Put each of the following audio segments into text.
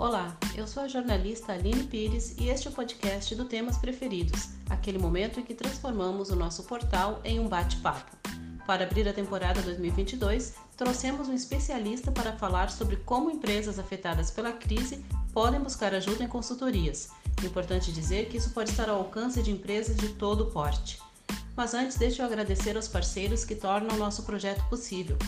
Olá, eu sou a jornalista Aline Pires e este é o podcast do Temas Preferidos, aquele momento em que transformamos o nosso portal em um bate-papo. Para abrir a temporada 2022, trouxemos um especialista para falar sobre como empresas afetadas pela crise podem buscar ajuda em consultorias. Importante dizer que isso pode estar ao alcance de empresas de todo porte. Mas antes, deixe eu agradecer aos parceiros que tornam o nosso projeto possível.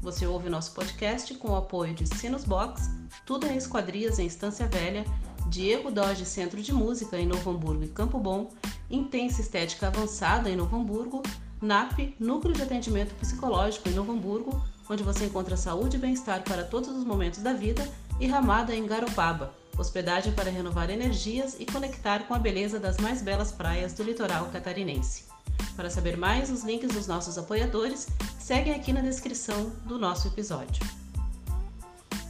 Você ouve nosso podcast com o apoio de Sinus Box, Tudo em Esquadrias em Estância Velha, Diego Doge Centro de Música em Novo Hamburgo e Campo Bom, Intensa Estética Avançada em Novo Hamburgo, NAP, Núcleo de Atendimento Psicológico em Novo Hamburgo, onde você encontra saúde e bem-estar para todos os momentos da vida, e Ramada em Garopaba, hospedagem para renovar energias e conectar com a beleza das mais belas praias do litoral catarinense. Para saber mais, os links dos nossos apoiadores seguem aqui na descrição do nosso episódio.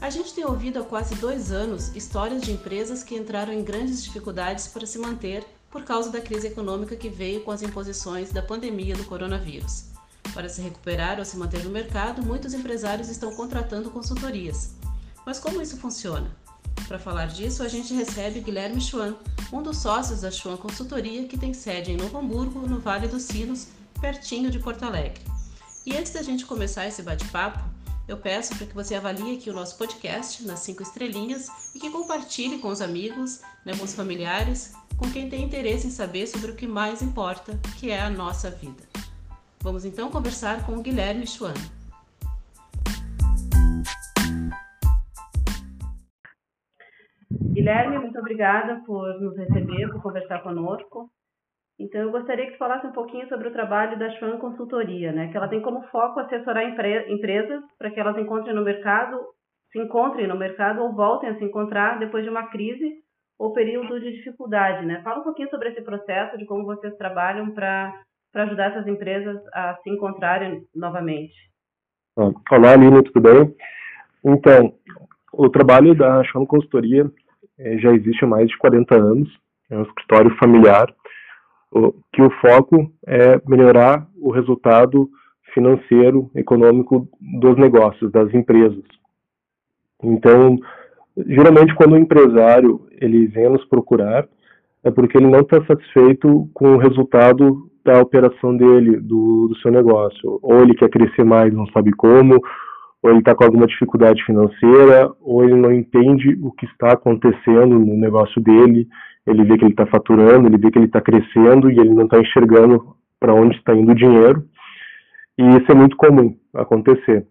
A gente tem ouvido há quase dois anos histórias de empresas que entraram em grandes dificuldades para se manter por causa da crise econômica que veio com as imposições da pandemia do coronavírus. Para se recuperar ou se manter no mercado, muitos empresários estão contratando consultorias. Mas como isso funciona? Para falar disso, a gente recebe Guilherme Schwann, um dos sócios da Schwann Consultoria, que tem sede em Novo Hamburgo, no Vale dos Sinos, pertinho de Porto Alegre. E antes da gente começar esse bate-papo, eu peço para que você avalie aqui o nosso podcast nas cinco estrelinhas e que compartilhe com os amigos, né, com os familiares, com quem tem interesse em saber sobre o que mais importa, que é a nossa vida. Vamos então conversar com o Guilherme Schwann. Guilherme, muito obrigada por nos receber, por conversar conosco. Então, eu gostaria que tu falasse um pouquinho sobre o trabalho da Schwann Consultoria, né? Que ela tem como foco assessorar empre empresas para que elas encontrem no mercado, se encontrem no mercado ou voltem a se encontrar depois de uma crise ou período de dificuldade, né? Fala um pouquinho sobre esse processo, de como vocês trabalham para ajudar essas empresas a se encontrarem novamente. Olá, Aline, tudo bem? Então, o trabalho da Schwann Consultoria é, já existe há mais de 40 anos, é um escritório familiar, que o foco é melhorar o resultado financeiro, econômico dos negócios, das empresas. Então, geralmente quando o empresário ele vem nos procurar, é porque ele não está satisfeito com o resultado da operação dele, do, do seu negócio. Ou ele quer crescer mais, não sabe como, ou ele está com alguma dificuldade financeira, ou ele não entende o que está acontecendo no negócio dele, ele vê que ele está faturando, ele vê que ele está crescendo e ele não está enxergando para onde está indo o dinheiro. E isso é muito comum acontecer.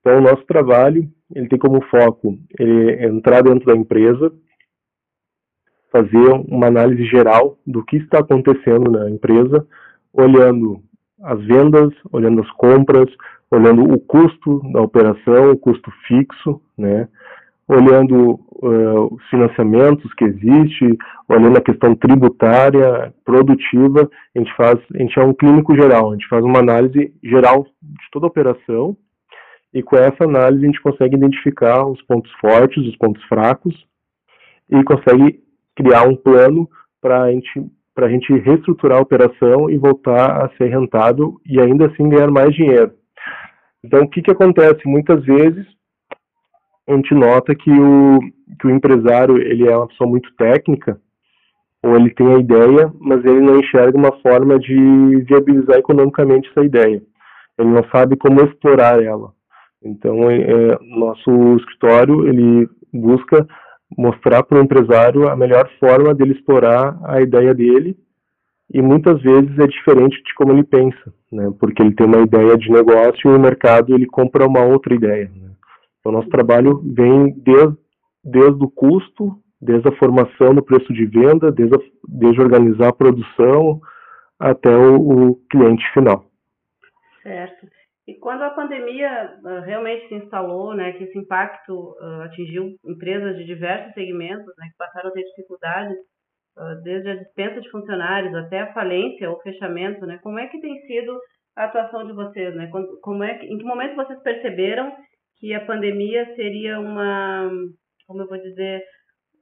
Então, o nosso trabalho ele tem como foco ele entrar dentro da empresa, fazer uma análise geral do que está acontecendo na empresa, olhando as vendas, olhando as compras, olhando o custo da operação, o custo fixo, né? Olhando uh, os financiamentos que existe, olhando a questão tributária, produtiva, a gente faz, a gente é um clínico geral, a gente faz uma análise geral de toda a operação e com essa análise a gente consegue identificar os pontos fortes, os pontos fracos e consegue criar um plano para a gente para a gente reestruturar a operação e voltar a ser rentável e ainda assim ganhar mais dinheiro. Então, o que, que acontece? Muitas vezes a gente nota que o, que o empresário ele é uma pessoa muito técnica, ou ele tem a ideia, mas ele não enxerga uma forma de viabilizar economicamente essa ideia. Ele não sabe como explorar ela. Então, é, é nosso escritório ele busca mostrar para o empresário a melhor forma dele explorar a ideia dele e muitas vezes é diferente de como ele pensa, né? Porque ele tem uma ideia de negócio e o mercado ele compra uma outra ideia. Né? Então nosso trabalho vem desde, desde o custo, desde a formação do preço de venda, desde, a, desde organizar a produção até o, o cliente final. Certo. E quando a pandemia uh, realmente se instalou, né, que esse impacto uh, atingiu empresas de diversos segmentos, né, que passaram a ter dificuldades, uh, desde a dispensa de funcionários até a falência ou fechamento, né, como é que tem sido a atuação de vocês, né? Como é que, em que momento vocês perceberam que a pandemia seria uma, como eu vou dizer,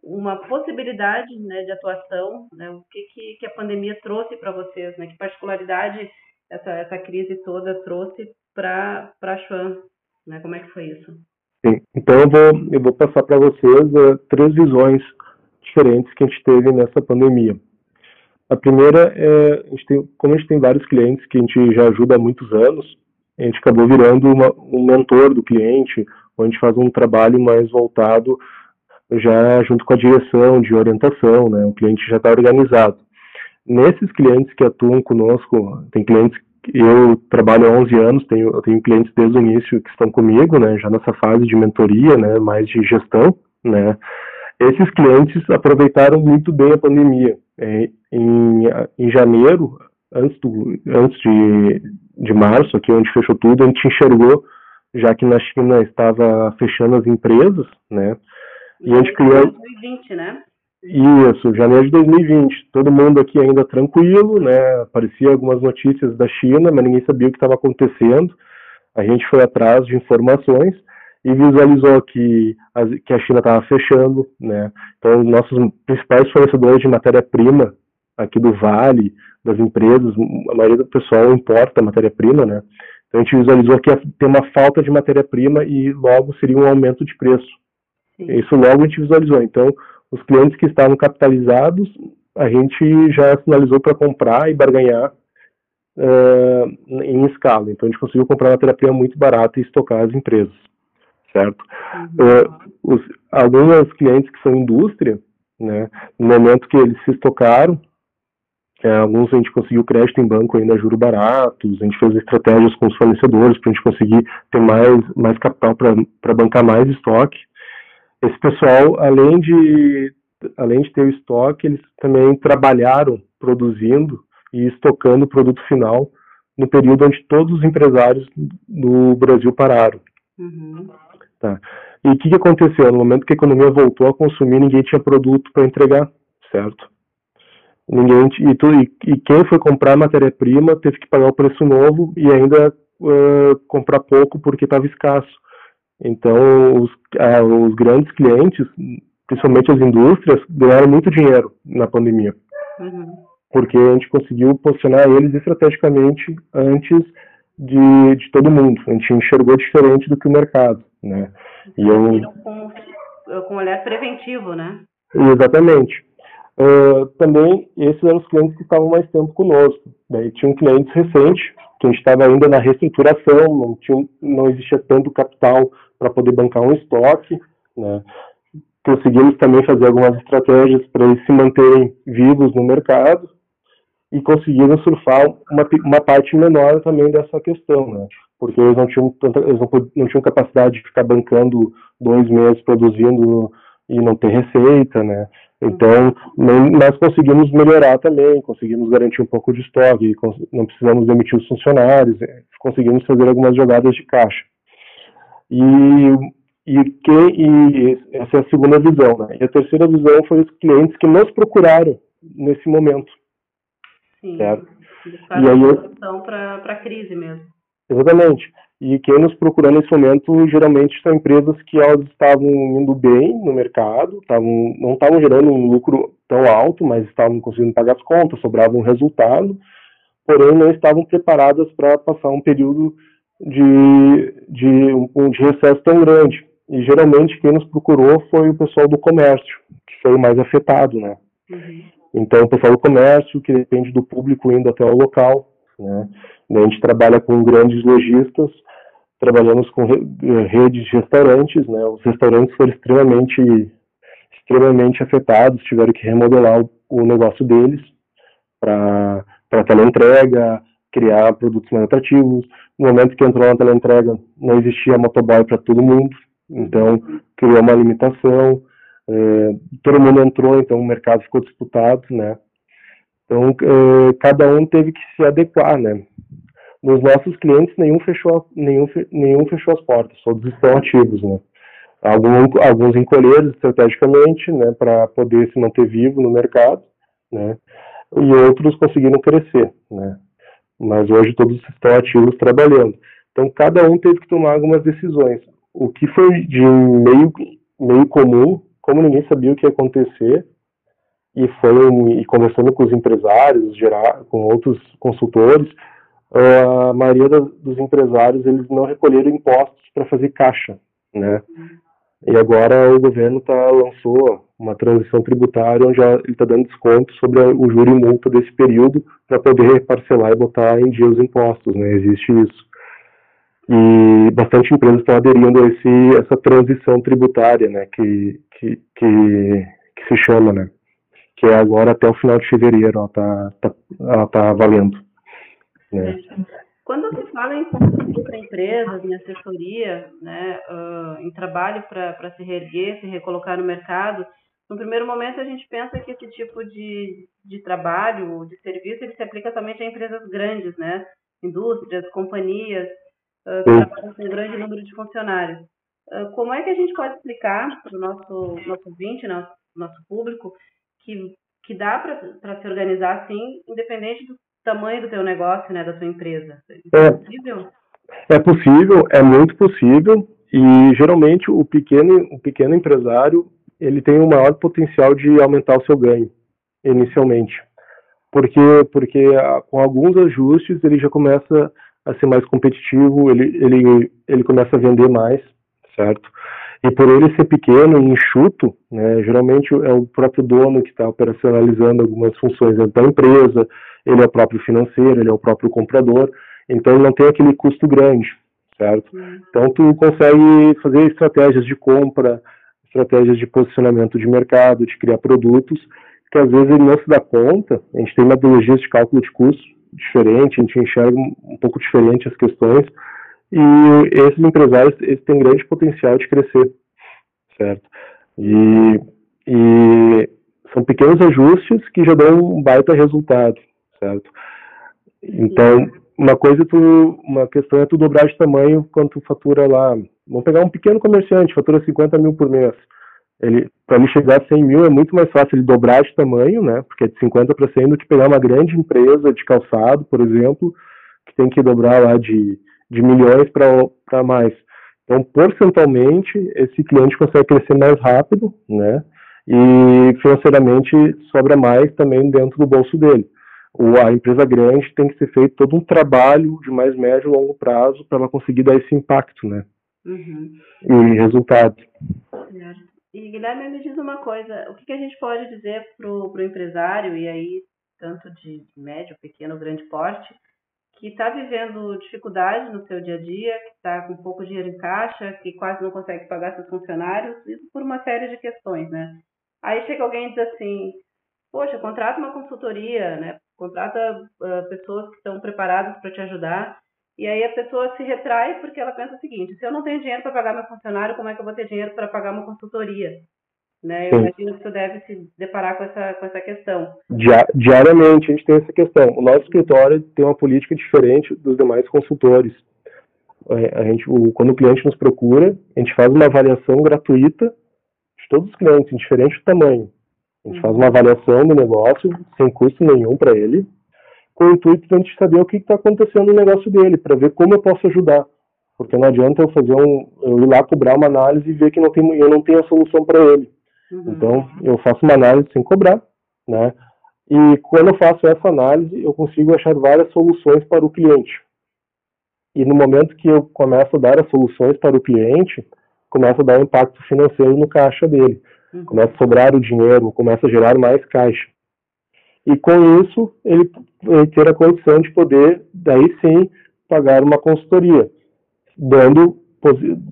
uma possibilidade, né, de atuação, né? O que que, que a pandemia trouxe para vocês, né? Que particularidade essa essa crise toda trouxe para a Schwann, né? Como é que foi isso? Sim. Então eu vou, eu vou passar para vocês uh, três visões diferentes que a gente teve nessa pandemia. A primeira é, a tem, como a gente tem vários clientes que a gente já ajuda há muitos anos, a gente acabou virando uma, um mentor do cliente, onde a gente faz um trabalho mais voltado já junto com a direção de orientação, né? O cliente já está organizado. Nesses clientes que atuam conosco, tem clientes eu trabalho há 11 anos, tenho, eu tenho clientes desde o início que estão comigo, né, já nessa fase de mentoria, né, mais de gestão, né. Esses clientes aproveitaram muito bem a pandemia. É, em, em janeiro, antes, do, antes de, de março, aqui onde fechou tudo, a gente enxergou, já que na China estava fechando as empresas, né, e a gente criou... 2020, né? Isso, janeiro de 2020. Todo mundo aqui ainda tranquilo, né? Aparecia algumas notícias da China, mas ninguém sabia o que estava acontecendo. A gente foi atrás de informações e visualizou que a, que a China estava fechando, né? Então, nossos principais fornecedores de matéria-prima aqui do Vale, das empresas, a maioria do pessoal importa matéria-prima, né? Então, a gente visualizou que ter uma falta de matéria-prima e logo seria um aumento de preço. Sim. Isso logo a gente visualizou. Então, os clientes que estavam capitalizados, a gente já sinalizou para comprar e barganhar uh, em escala. Então, a gente conseguiu comprar uma terapia muito barata e estocar as empresas, certo? Uhum. Uh, os, alguns clientes que são indústria, né, no momento que eles se estocaram, é, alguns a gente conseguiu crédito em banco ainda juro baratos, a gente fez estratégias com os fornecedores para a gente conseguir ter mais, mais capital para bancar mais estoque esse pessoal, além de, além de ter o estoque, eles também trabalharam produzindo e estocando o produto final no período onde todos os empresários do Brasil pararam. Uhum. Tá. E o que, que aconteceu? No momento que a economia voltou a consumir, ninguém tinha produto para entregar, certo? Ninguém e, tu, e, e quem foi comprar matéria-prima teve que pagar o preço novo e ainda uh, comprar pouco porque estava escasso. Então, os, ah, os grandes clientes, principalmente as indústrias, ganharam muito dinheiro na pandemia. Uhum. Porque a gente conseguiu posicionar eles estrategicamente antes de, de todo mundo. A gente enxergou diferente do que o mercado, né? E eu... com, com olhar preventivo, né? Exatamente. Uh, também, esses eram os clientes que estavam mais tempo conosco. Daí tinham clientes recentes, que a gente estava ainda na reestruturação, não, tinha, não existia tanto capital para poder bancar um estoque, né? Conseguimos também fazer algumas estratégias para eles se manterem vivos no mercado e conseguiram surfar uma, uma parte menor também dessa questão, né? Porque eles não tinham tanta, eles não, não tinham capacidade de ficar bancando dois meses produzindo e não ter receita, né? Então, nós conseguimos melhorar também, conseguimos garantir um pouco de estoque, não precisamos demitir os funcionários, é, conseguimos fazer algumas jogadas de caixa. E, e, que, e essa é a segunda visão. Né? E a terceira visão foi os clientes que nos procuraram nesse momento. Sim, certo? e aí para a crise mesmo. Exatamente. E quem nos procurou nesse momento geralmente são empresas que elas estavam indo bem no mercado, tavam, não estavam gerando um lucro tão alto, mas estavam conseguindo pagar as contas, sobrava um resultado, porém não estavam preparadas para passar um período de, de, um, de recesso tão grande. E geralmente quem nos procurou foi o pessoal do comércio, que foi o mais afetado, né? Uhum. Então, o pessoal do comércio, que depende do público indo até o local, né? A gente trabalha com grandes lojistas, trabalhamos com redes de restaurantes, né? Os restaurantes foram extremamente, extremamente afetados, tiveram que remodelar o, negócio deles para teleentrega, criar produtos mais atrativos. No momento que entrou na teleentrega, não existia motoboy para todo mundo, então criou uma limitação. É, todo mundo entrou, então o mercado ficou disputado, né? Então é, cada um teve que se adequar, né? Nos nossos clientes nenhum fechou nenhum nenhum fechou as portas, todos estão ativos, né? Alguns, alguns encolheram estrategicamente, né, para poder se manter vivo no mercado, né? E outros conseguiram crescer, né? mas hoje todos estão ativos trabalhando. Então, cada um teve que tomar algumas decisões. O que foi de meio, meio comum, como ninguém sabia o que ia acontecer, e foi e conversando com os empresários, com outros consultores, a maioria dos empresários eles não recolheram impostos para fazer caixa, né? E agora o governo tá, lançou uma transição tributária onde ele está dando desconto sobre o juro e multa desse período para poder parcelar e botar em dia os impostos, né? Existe isso. E bastante empresas estão aderindo a esse, essa transição tributária, né? Que, que, que, que se chama, né? Que é agora até o final de fevereiro, ela está tá, ela tá valendo. Né? Quando se fala em consultoria para empresas, em assessoria, né, uh, em trabalho para se reerguer, se recolocar no mercado, no primeiro momento a gente pensa que esse tipo de, de trabalho, de serviço, ele se aplica somente a empresas grandes, né? Indústrias, companhias, uh, que trabalham com um grande número de funcionários. Uh, como é que a gente pode explicar para o nosso, nosso ouvinte, nosso, nosso público, que, que dá para se organizar assim, independente do tamanho do teu negócio, né, da tua empresa? É, é possível? É possível, é muito possível e geralmente o pequeno, o pequeno empresário ele tem um maior potencial de aumentar o seu ganho inicialmente, porque porque com alguns ajustes ele já começa a ser mais competitivo, ele ele ele começa a vender mais, certo? E por ele ser pequeno e enxuto, né, geralmente é o próprio dono que está operacionalizando algumas funções da empresa, ele é o próprio financeiro, ele é o próprio comprador, então ele não tem aquele custo grande, certo? Uhum. Então tu consegue fazer estratégias de compra, estratégias de posicionamento de mercado, de criar produtos, que às vezes ele não se dá conta, a gente tem metodologias de cálculo de custo diferente, a gente enxerga um pouco diferente as questões, e esses empresários eles têm grande potencial de crescer, certo? E, e são pequenos ajustes que já dão um baita resultado certo? Então, uma coisa, tu, uma questão é tu dobrar de tamanho quando tu fatura lá. Vamos pegar um pequeno comerciante, fatura 50 mil por mês. Ele, para ele chegar a 100 mil é muito mais fácil ele dobrar de tamanho, né? Porque é de 50 para 100 do que pegar uma grande empresa de calçado, por exemplo, que tem que dobrar lá de, de milhões para mais. Então, porcentualmente, esse cliente consegue crescer mais rápido, né? E financeiramente sobra mais também dentro do bolso dele a empresa grande tem que ser feito todo um trabalho de mais médio e longo prazo para ela conseguir dar esse impacto, né? Uhum. E resultado. E Guilherme, me diz uma coisa, o que, que a gente pode dizer para o empresário, e aí tanto de médio, pequeno, grande porte, que está vivendo dificuldade no seu dia a dia, que está com pouco dinheiro em caixa, que quase não consegue pagar seus funcionários, isso por uma série de questões, né? Aí chega alguém e diz assim, poxa, contrata uma consultoria, né? Contrata uh, pessoas que estão preparadas para te ajudar. E aí a pessoa se retrai porque ela pensa o seguinte: se eu não tenho dinheiro para pagar meu funcionário, como é que eu vou ter dinheiro para pagar uma consultoria? Né? Eu Sim. imagino que você deve se deparar com essa, com essa questão. Diariamente a gente tem essa questão. O nosso escritório tem uma política diferente dos demais consultores. A gente, o, quando o cliente nos procura, a gente faz uma avaliação gratuita de todos os clientes, indiferente do tamanho. A gente faz uma avaliação do negócio, sem custo nenhum para ele, com o intuito de a gente saber o que está acontecendo no negócio dele, para ver como eu posso ajudar. Porque não adianta eu fazer um, eu ir lá cobrar uma análise e ver que não tem, eu não tenho a solução para ele. Uhum. Então, eu faço uma análise sem cobrar, né? E quando eu faço essa análise, eu consigo achar várias soluções para o cliente. E no momento que eu começo a dar as soluções para o cliente, começa a dar um impacto financeiro no caixa dele. Uhum. Começa a sobrar o dinheiro, começa a gerar mais caixa. E com isso, ele, ele ter a condição de poder, daí sim, pagar uma consultoria, dando,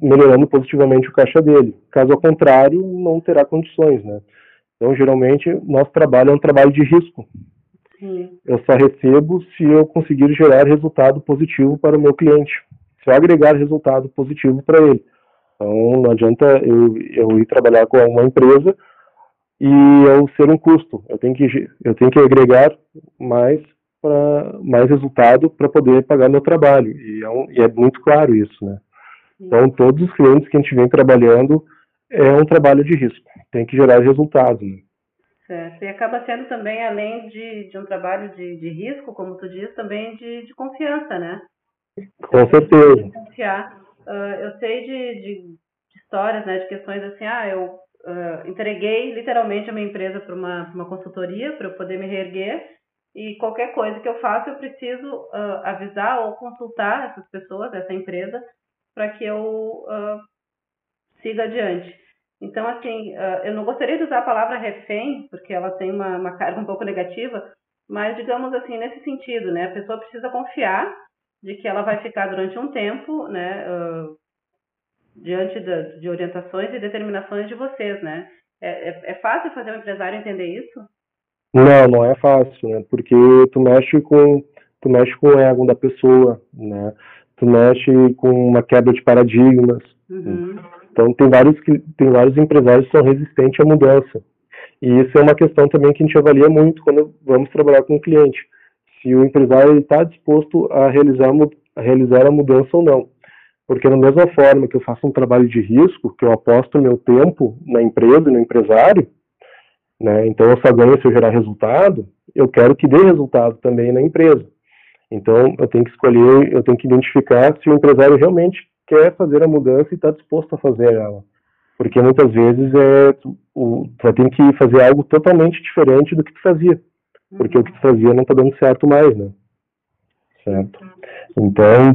melhorando positivamente o caixa dele. Caso ao contrário, não terá condições, né? Então, geralmente, nosso trabalho é um trabalho de risco. Sim. Eu só recebo se eu conseguir gerar resultado positivo para o meu cliente. Se eu agregar resultado positivo para ele. Então, não adianta eu, eu ir trabalhar com uma empresa e eu ser um custo. Eu tenho que, eu tenho que agregar mais, pra, mais resultado para poder pagar meu trabalho. E é, um, e é, muito claro isso, né? Então, todos os clientes que a gente vem trabalhando é um trabalho de risco. Tem que gerar resultado, né? Certo. E acaba sendo também, além de, de um trabalho de, de risco, como tu diz, também de, de confiança, né? Com certeza. Confiar uh, eu sei de, de, de, histórias, né, de questões assim, ah, eu uh, entreguei literalmente a minha empresa para uma, uma consultoria para eu poder me reerguer e qualquer coisa que eu faça eu preciso uh, avisar ou consultar essas pessoas, essa empresa, para que eu siga adiante. Então, assim, eu não gostaria de usar a palavra refém, porque ela tem uma, uma carga um pouco negativa, mas digamos assim, nesse sentido, né? A pessoa precisa confiar de que ela vai ficar durante um tempo, né? Uh, diante de, de, orientações e determinações de vocês, né? É, é, é, fácil fazer um empresário entender isso? Não, não é fácil, né? Porque tu mexe com tu mexe com o ego da pessoa, né? Tu mexe com uma quebra de paradigmas. Uhum. Então tem vários que tem vários empresários que são resistentes à mudança. E isso é uma questão também que a gente avalia muito quando vamos trabalhar com o cliente. Se o empresário está disposto a realizar, a realizar a mudança ou não. Porque da mesma forma que eu faço um trabalho de risco, que eu aposto meu tempo na empresa e no empresário, né, então eu só ganho se eu gerar resultado, eu quero que dê resultado também na empresa. Então eu tenho que escolher, eu tenho que identificar se o empresário realmente quer fazer a mudança e está disposto a fazer ela. Porque muitas vezes é, tu, tu vai ter que fazer algo totalmente diferente do que tu fazia. Porque uhum. o que tu fazia não está dando certo mais, né? Certo? Então,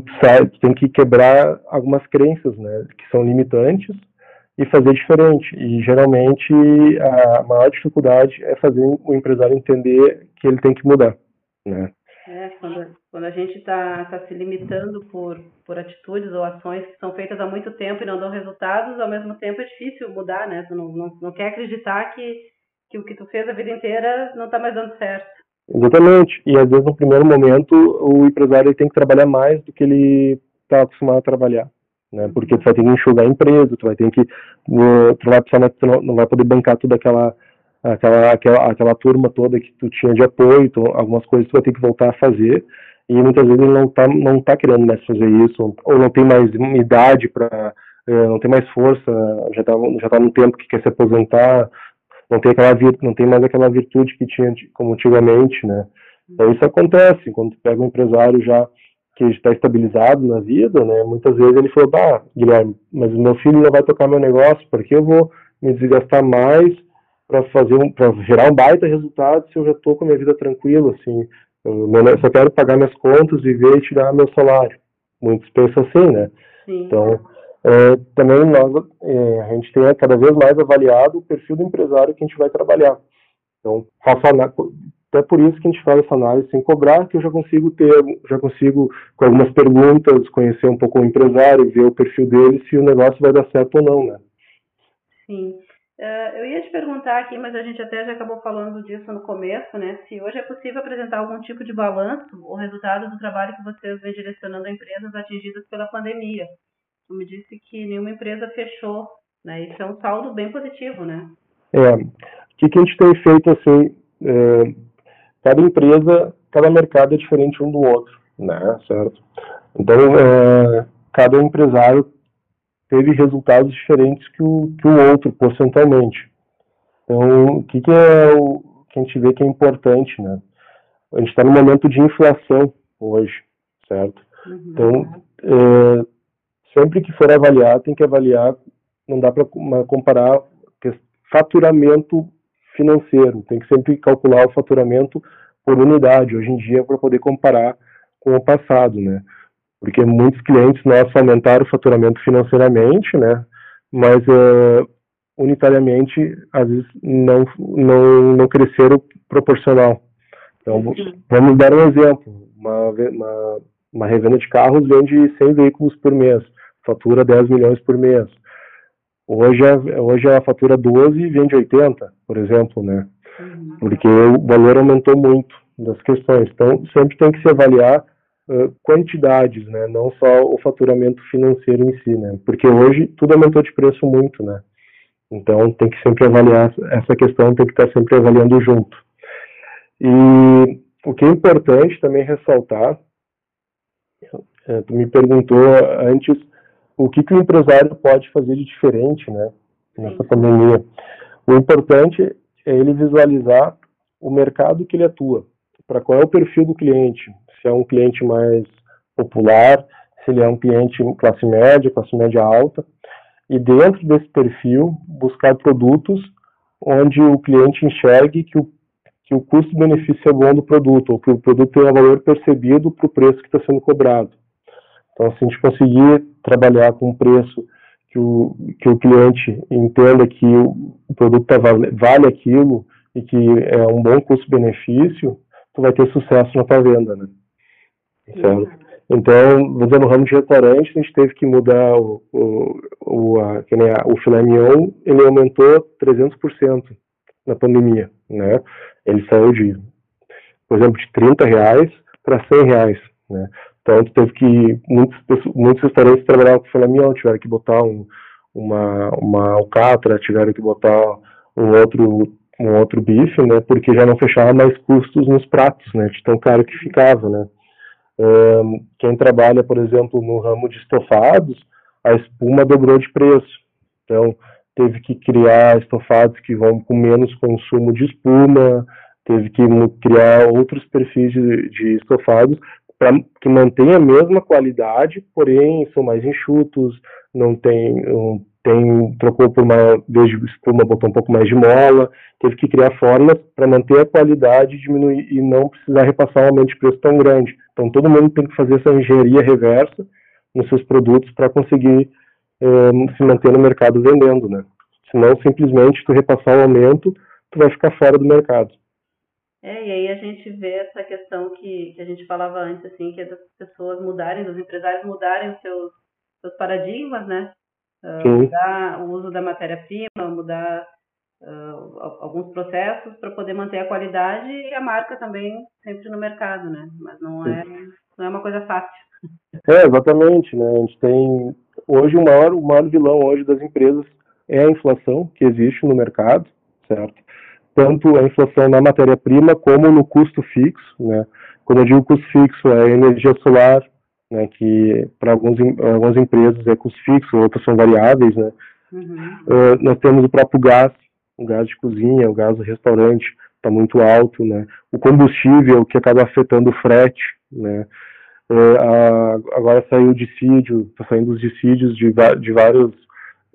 tu tem que quebrar algumas crenças, né? Que são limitantes e fazer diferente. E geralmente a maior dificuldade é fazer o empresário entender que ele tem que mudar, né? É, quando, quando a gente está tá se limitando por, por atitudes ou ações que são feitas há muito tempo e não dão resultados, ao mesmo tempo é difícil mudar, né? Tu não, não, não quer acreditar que, que o que tu fez a vida inteira não está mais dando certo. Exatamente. E às vezes no primeiro momento o empresário tem que trabalhar mais do que ele está acostumado a trabalhar. Né? Porque tu vai ter que enxugar a empresa, tu vai ter que. Tu, vai, tu não, vai poder bancar toda aquela aquela, aquela, aquela turma toda que tu tinha de apoio, então, algumas coisas tu vai ter que voltar a fazer, e muitas vezes ele não tá, não tá querendo mais fazer isso, ou não tem mais idade para é, não tem mais força, já tá, já tá no tempo que quer se aposentar, não tem aquela não tem mais aquela virtude que tinha como antigamente, né? Então isso acontece quando pega um empresário já que está estabilizado na vida, né? Muitas vezes ele falou, bah, Guilherme, mas o meu filho não vai tocar meu negócio, porque eu vou me desgastar mais para fazer um, para gerar um baita resultado se eu já estou com a minha vida tranquila, assim, eu só quero pagar minhas contas, viver e tirar meu salário. Muitos pensam assim, né? Sim. Então, é, também nós, é, a gente tem cada vez mais avaliado o perfil do empresário que a gente vai trabalhar. Então, faço até por isso que a gente faz essa análise sem cobrar, que eu já consigo ter, já consigo, com algumas perguntas, conhecer um pouco o empresário, ver o perfil dele, se o negócio vai dar certo ou não, né? Sim. Uh, eu ia te perguntar aqui, mas a gente até já acabou falando disso no começo, né? Se hoje é possível apresentar algum tipo de balanço ou resultado do trabalho que vocês vêm direcionando a empresas atingidas pela pandemia. Me disse que nenhuma empresa fechou, né? Isso é um saldo bem positivo, né? É. O que, que a gente tem feito, assim, é, cada empresa, cada mercado é diferente um do outro, né? Certo? Então, é, cada empresário teve resultados diferentes que o, que o outro, porcentualmente. Então, o que, que é o que a gente vê que é importante, né? A gente está no momento de inflação hoje, certo? Uhum. Então, é, sempre que for avaliar, tem que avaliar, não dá para comparar faturamento financeiro, tem que sempre calcular o faturamento por unidade, hoje em dia, para poder comparar com o passado, né? porque muitos clientes nossos aumentaram o faturamento financeiramente, né? Mas uh, unitariamente, às vezes, não, não, não cresceram proporcional. Então, vamos dar um exemplo. Uma, uma, uma revenda de carros vende 100 veículos por mês, fatura 10 milhões por mês. Hoje, é, hoje ela fatura 12 e vende 80, por exemplo, né? Uhum. Porque o valor aumentou muito das questões. Então, sempre tem que se avaliar quantidades, né, não só o faturamento financeiro em si, né, porque hoje tudo aumentou de preço muito, né, então tem que sempre avaliar essa questão, tem que estar sempre avaliando junto. E o que é importante também ressaltar, é, tu me perguntou antes o que, que o empresário pode fazer de diferente, né, nessa pandemia. O importante é ele visualizar o mercado que ele atua, para qual é o perfil do cliente, se é um cliente mais popular, se ele é um cliente classe média, classe média alta, e dentro desse perfil buscar produtos onde o cliente enxergue que o, que o custo-benefício é bom do produto, ou que o produto tem um valor percebido para o preço que está sendo cobrado. Então, se a gente conseguir trabalhar com um preço que o, que o cliente entenda que o, produto tá, vale, aquilo e que é um bom custo-benefício, tu vai ter sucesso na tua venda, né? Certo? Então, no ramo de restaurante, a gente teve que mudar o, o, o, a, que nem a, o filé mignon, ele aumentou 300% na pandemia, né? Ele saiu de, por exemplo, de 30 reais para 100 reais, né? Então, teve que, muitos, muitos restaurantes trabalhavam com filé mignon, tiveram que botar um, uma, uma alcatra, tiveram que botar um outro um outro bife, né, porque já não fechava mais custos nos pratos, né, de tão caro que ficava, né. Um, quem trabalha, por exemplo, no ramo de estofados, a espuma dobrou de preço, então teve que criar estofados que vão com menos consumo de espuma, teve que criar outros perfis de, de estofados para que mantenha a mesma qualidade, porém são mais enxutos, não tem, tem trocou por uma vez de espuma, botou um pouco mais de mola, teve que criar formas para manter a qualidade diminuir e não precisar repassar um aumento de preço tão grande. Então todo mundo tem que fazer essa engenharia reversa nos seus produtos para conseguir um, se manter no mercado vendendo, né? Senão simplesmente tu repassar o aumento, tu vai ficar fora do mercado. É, e aí a gente vê essa questão que, que a gente falava antes, assim, que é das pessoas mudarem, dos empresários mudarem os seus, seus paradigmas, né? Uh, mudar o uso da matéria-prima, mudar uh, alguns processos para poder manter a qualidade e a marca também sempre no mercado, né? Mas não é, não é uma coisa fácil. É, exatamente, né? A gente tem hoje o maior, o maior vilão hoje das empresas é a inflação que existe no mercado, certo? Tanto a inflação na matéria-prima como no custo fixo, né? Quando eu digo custo fixo, é energia solar, né, que para algumas empresas é custo fixo, outras são variáveis, né? Uhum. Uh, nós temos o próprio gás, o gás de cozinha, o gás do restaurante está muito alto, né? O combustível que acaba afetando o frete, né? Uh, a, agora saiu o dissídio, está saindo os dissídios de, de vários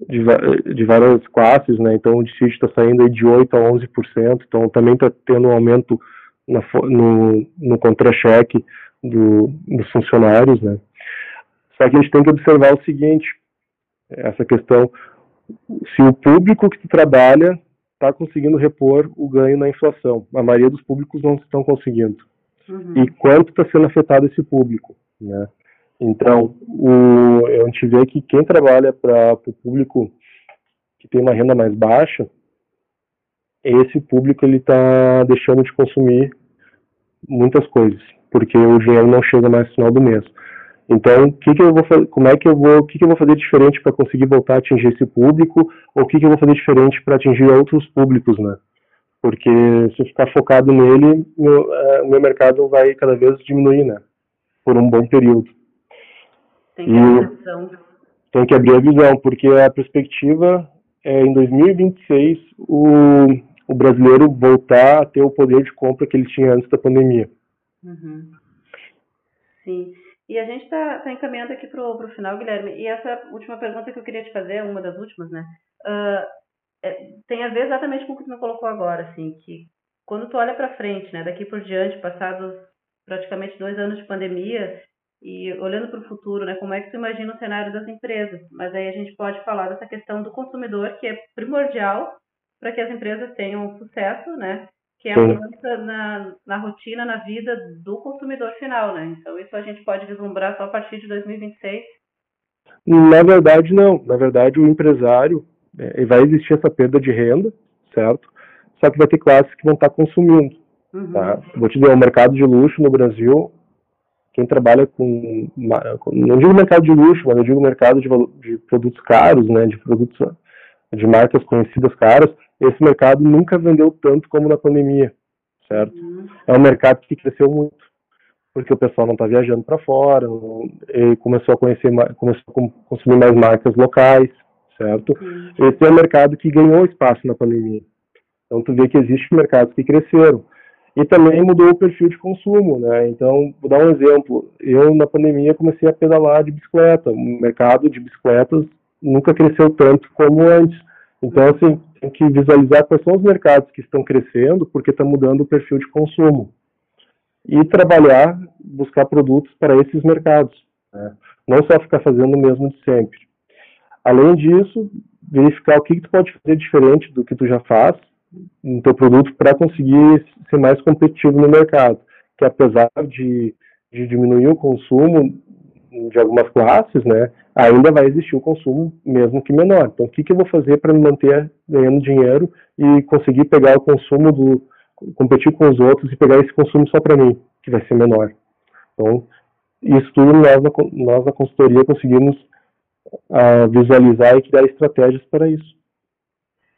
de, de várias classes, né? Então o dissídio está saindo de 8 a 11%, então também está tendo um aumento na, no, no contra-cheque do, dos funcionários, né? Só que a gente tem que observar o seguinte, essa questão, se o público que trabalha está conseguindo repor o ganho na inflação, a maioria dos públicos não estão conseguindo. Uhum. E quanto está sendo afetado esse público, né? Então, o, a gente vê que quem trabalha para o público que tem uma renda mais baixa, esse público ele está deixando de consumir muitas coisas, porque o dinheiro não chega mais no final do mês. Então, que que eu vou fazer, como é que eu vou, o que, que eu vou fazer diferente para conseguir voltar a atingir esse público, ou o que, que eu vou fazer diferente para atingir outros públicos, né? Porque se eu ficar focado nele, meu, é, o meu mercado vai cada vez diminuir, né? Por um bom período. Tem que abrir a visão. Tem que abrir a visão, porque a perspectiva é em 2026 o, o brasileiro voltar a ter o poder de compra que ele tinha antes da pandemia. Uhum. Sim. E a gente está tá encaminhando aqui para o final, Guilherme. E essa última pergunta que eu queria te fazer, uma das últimas, né? Uh, é, tem a ver exatamente com o que tu me colocou agora, assim, que quando tu olha para frente, né, daqui por diante, passados praticamente dois anos de pandemia, e olhando para o futuro, né, como é que tu imagina o cenário das empresas? Mas aí a gente pode falar dessa questão do consumidor, que é primordial para que as empresas tenham sucesso, né? Que é a mudança na, na rotina, na vida do consumidor final, né? Então isso a gente pode vislumbrar só a partir de 2026? Na verdade, não. Na verdade, o empresário, é, vai existir essa perda de renda, certo? Só que vai ter classes que vão estar consumindo. Uhum. Tá? Vou te dizer, o mercado de luxo no Brasil quem trabalha com, não digo mercado de luxo, mas eu digo mercado de, de produtos caros, né, de produtos de marcas conhecidas caras, esse mercado nunca vendeu tanto como na pandemia, certo? Uhum. É um mercado que cresceu muito, porque o pessoal não está viajando para fora, começou a conhecer, começou a consumir mais marcas locais, certo? Uhum. Esse é um mercado que ganhou espaço na pandemia. Então tu vê que existem mercados que cresceram. E também mudou o perfil de consumo, né? Então, vou dar um exemplo. Eu, na pandemia, comecei a pedalar de bicicleta. O mercado de bicicletas nunca cresceu tanto como antes. Então, assim, tem que visualizar quais são os mercados que estão crescendo, porque está mudando o perfil de consumo. E trabalhar, buscar produtos para esses mercados. Né? Não só ficar fazendo o mesmo de sempre. Além disso, verificar o que, que tu pode fazer diferente do que tu já faz no teu produto para conseguir ser mais competitivo no mercado. Que apesar de, de diminuir o consumo de algumas classes, né, ainda vai existir o consumo, mesmo que menor. Então, o que, que eu vou fazer para me manter ganhando dinheiro e conseguir pegar o consumo do, competir com os outros e pegar esse consumo só para mim, que vai ser menor. Então, isso tudo nós na, nós na consultoria conseguimos uh, visualizar e criar estratégias para isso.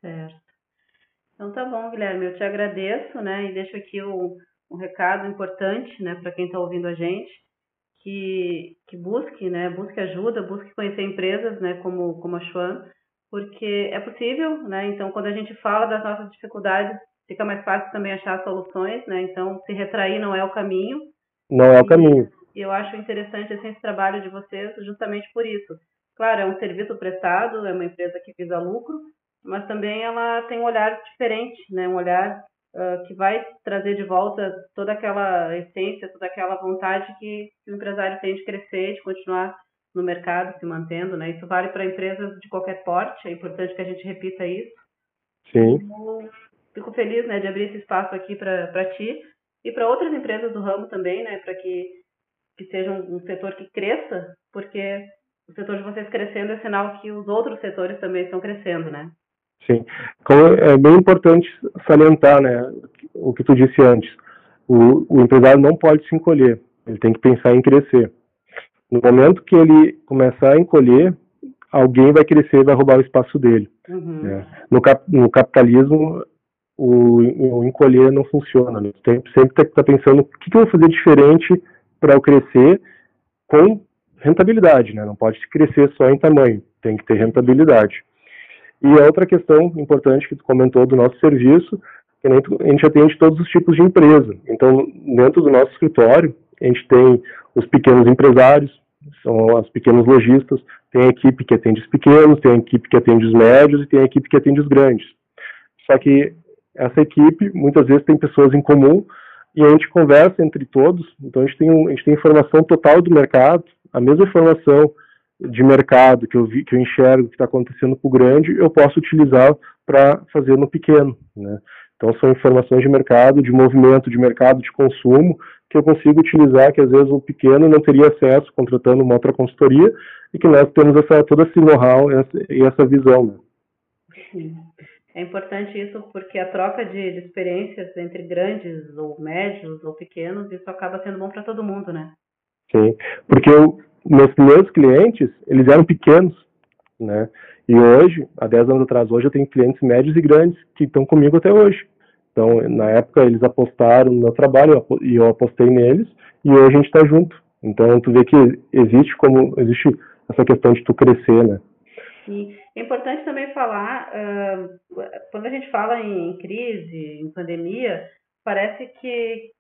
Certo. Então tá bom, Guilherme, eu te agradeço, né, e deixo aqui o, um recado importante, né, para quem está ouvindo a gente, que, que busque, né, busque ajuda, busque conhecer empresas, né, como, como a Schwann, porque é possível, né, então quando a gente fala das nossas dificuldades, fica mais fácil também achar soluções, né, então se retrair não é o caminho. Não é o caminho. E eu acho interessante assim, esse trabalho de vocês justamente por isso. Claro, é um serviço prestado, é uma empresa que visa lucro, mas também ela tem um olhar diferente, né, um olhar uh, que vai trazer de volta toda aquela essência, toda aquela vontade que, que o empresário tem de crescer, de continuar no mercado, se mantendo, né? Isso vale para empresas de qualquer porte, é importante que a gente repita isso. Sim. Eu fico feliz, né, de abrir esse espaço aqui para ti e para outras empresas do ramo também, né, para que que seja um, um setor que cresça, porque o setor de vocês crescendo é sinal que os outros setores também estão crescendo, né? Sim. Então, é bem importante salientar, né, o que tu disse antes. O, o empresário não pode se encolher, ele tem que pensar em crescer. No momento que ele começar a encolher, alguém vai crescer e vai roubar o espaço dele. Uhum. Né? No, cap, no, capitalismo, o, o, encolher não funciona. Né? Tem, sempre tem que estar pensando o que, que, eu vou fazer diferente para eu crescer com rentabilidade. Né? Não pode crescer só em tamanho, tem que ter rentabilidade. E a outra questão importante que tu comentou do nosso serviço, que a gente atende todos os tipos de empresa. Então, dentro do nosso escritório, a gente tem os pequenos empresários, são as pequenos lojistas, tem a equipe que atende os pequenos, tem a equipe que atende os médios e tem a equipe que atende os grandes. Só que essa equipe, muitas vezes, tem pessoas em comum e a gente conversa entre todos, então a gente tem, a gente tem informação total do mercado, a mesma informação de mercado que eu vi, que eu enxergo que está acontecendo para o grande, eu posso utilizar para fazer no pequeno, né? Então são informações de mercado, de movimento de mercado, de consumo, que eu consigo utilizar, que às vezes o pequeno não teria acesso contratando uma outra consultoria, e que nós temos essa, todo esse know-how e essa visão. Né? Sim. É importante isso porque a troca de, de experiências entre grandes ou médios ou pequenos, isso acaba sendo bom para todo mundo, né? Sim, porque eu, meus primeiros clientes, eles eram pequenos, né? E hoje, há 10 anos atrás, hoje eu tenho clientes médios e grandes que estão comigo até hoje. Então, na época, eles apostaram no meu trabalho e eu apostei neles, e hoje a gente está junto. Então, tu vê que existe como existe essa questão de tu crescer, né? É importante também falar, uh, quando a gente fala em crise, em pandemia, parece que,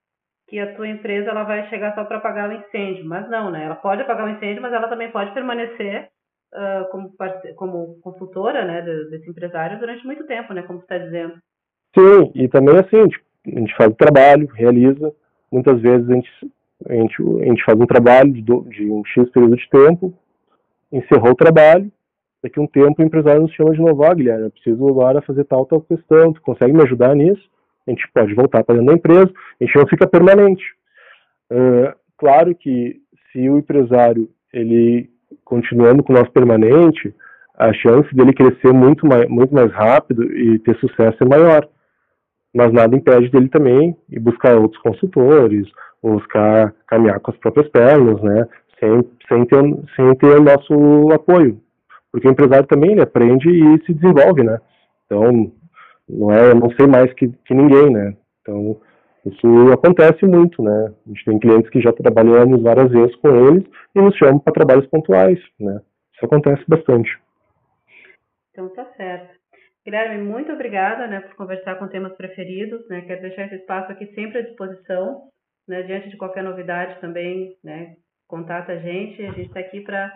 que a tua empresa ela vai chegar só para apagar o incêndio, mas não, né? Ela pode apagar o incêndio, mas ela também pode permanecer uh, como, como consultora, né, desse empresário durante muito tempo, né, como você está dizendo. Sim, e também assim, a gente faz o trabalho, realiza, muitas vezes a gente, a gente, a gente faz um trabalho de, de um X período de tempo, encerrou o trabalho, daqui a um tempo o empresário nos chama de novo, ah, Guilherme, eu preciso agora fazer tal, tal questão, tu consegue me ajudar nisso? A gente pode voltar para dentro da empresa, a gente não fica permanente. Uh, claro que se o empresário, ele continuando com o nosso permanente, a chance dele crescer muito mais, muito mais rápido e ter sucesso é maior. Mas nada impede dele também ir buscar outros consultores, buscar caminhar com as próprias pernas, né? Sem, sem, ter, sem ter o nosso apoio. Porque o empresário também ele aprende e se desenvolve, né? Então, não é, não sei mais que, que ninguém, né? Então, isso acontece muito, né? A gente tem clientes que já trabalhamos várias vezes com eles e nos chamam para trabalhos pontuais, né? Isso acontece bastante. Então tá certo. Guilherme, muito obrigada, né, por conversar com temas preferidos, né? Quero deixar esse espaço aqui sempre à disposição, né? Diante de qualquer novidade também, né? Contata a gente, a gente está aqui para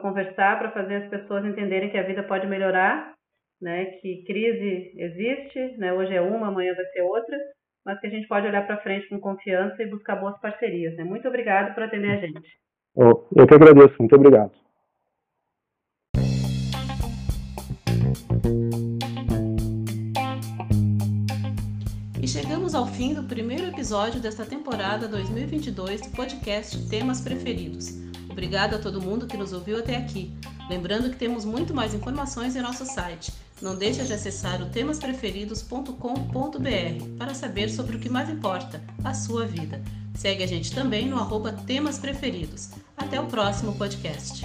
conversar, para fazer as pessoas entenderem que a vida pode melhorar, né, que crise existe, né, hoje é uma, amanhã vai ser outra, mas que a gente pode olhar para frente com confiança e buscar boas parcerias. Né? Muito obrigado por atender a gente. Eu que agradeço, muito obrigado. E chegamos ao fim do primeiro episódio desta temporada 2022 do podcast Temas Preferidos. Obrigado a todo mundo que nos ouviu até aqui. Lembrando que temos muito mais informações em nosso site não deixe de acessar o temaspreferidos.com.br para saber sobre o que mais importa, a sua vida. Segue a gente também no arroba. Até o próximo podcast.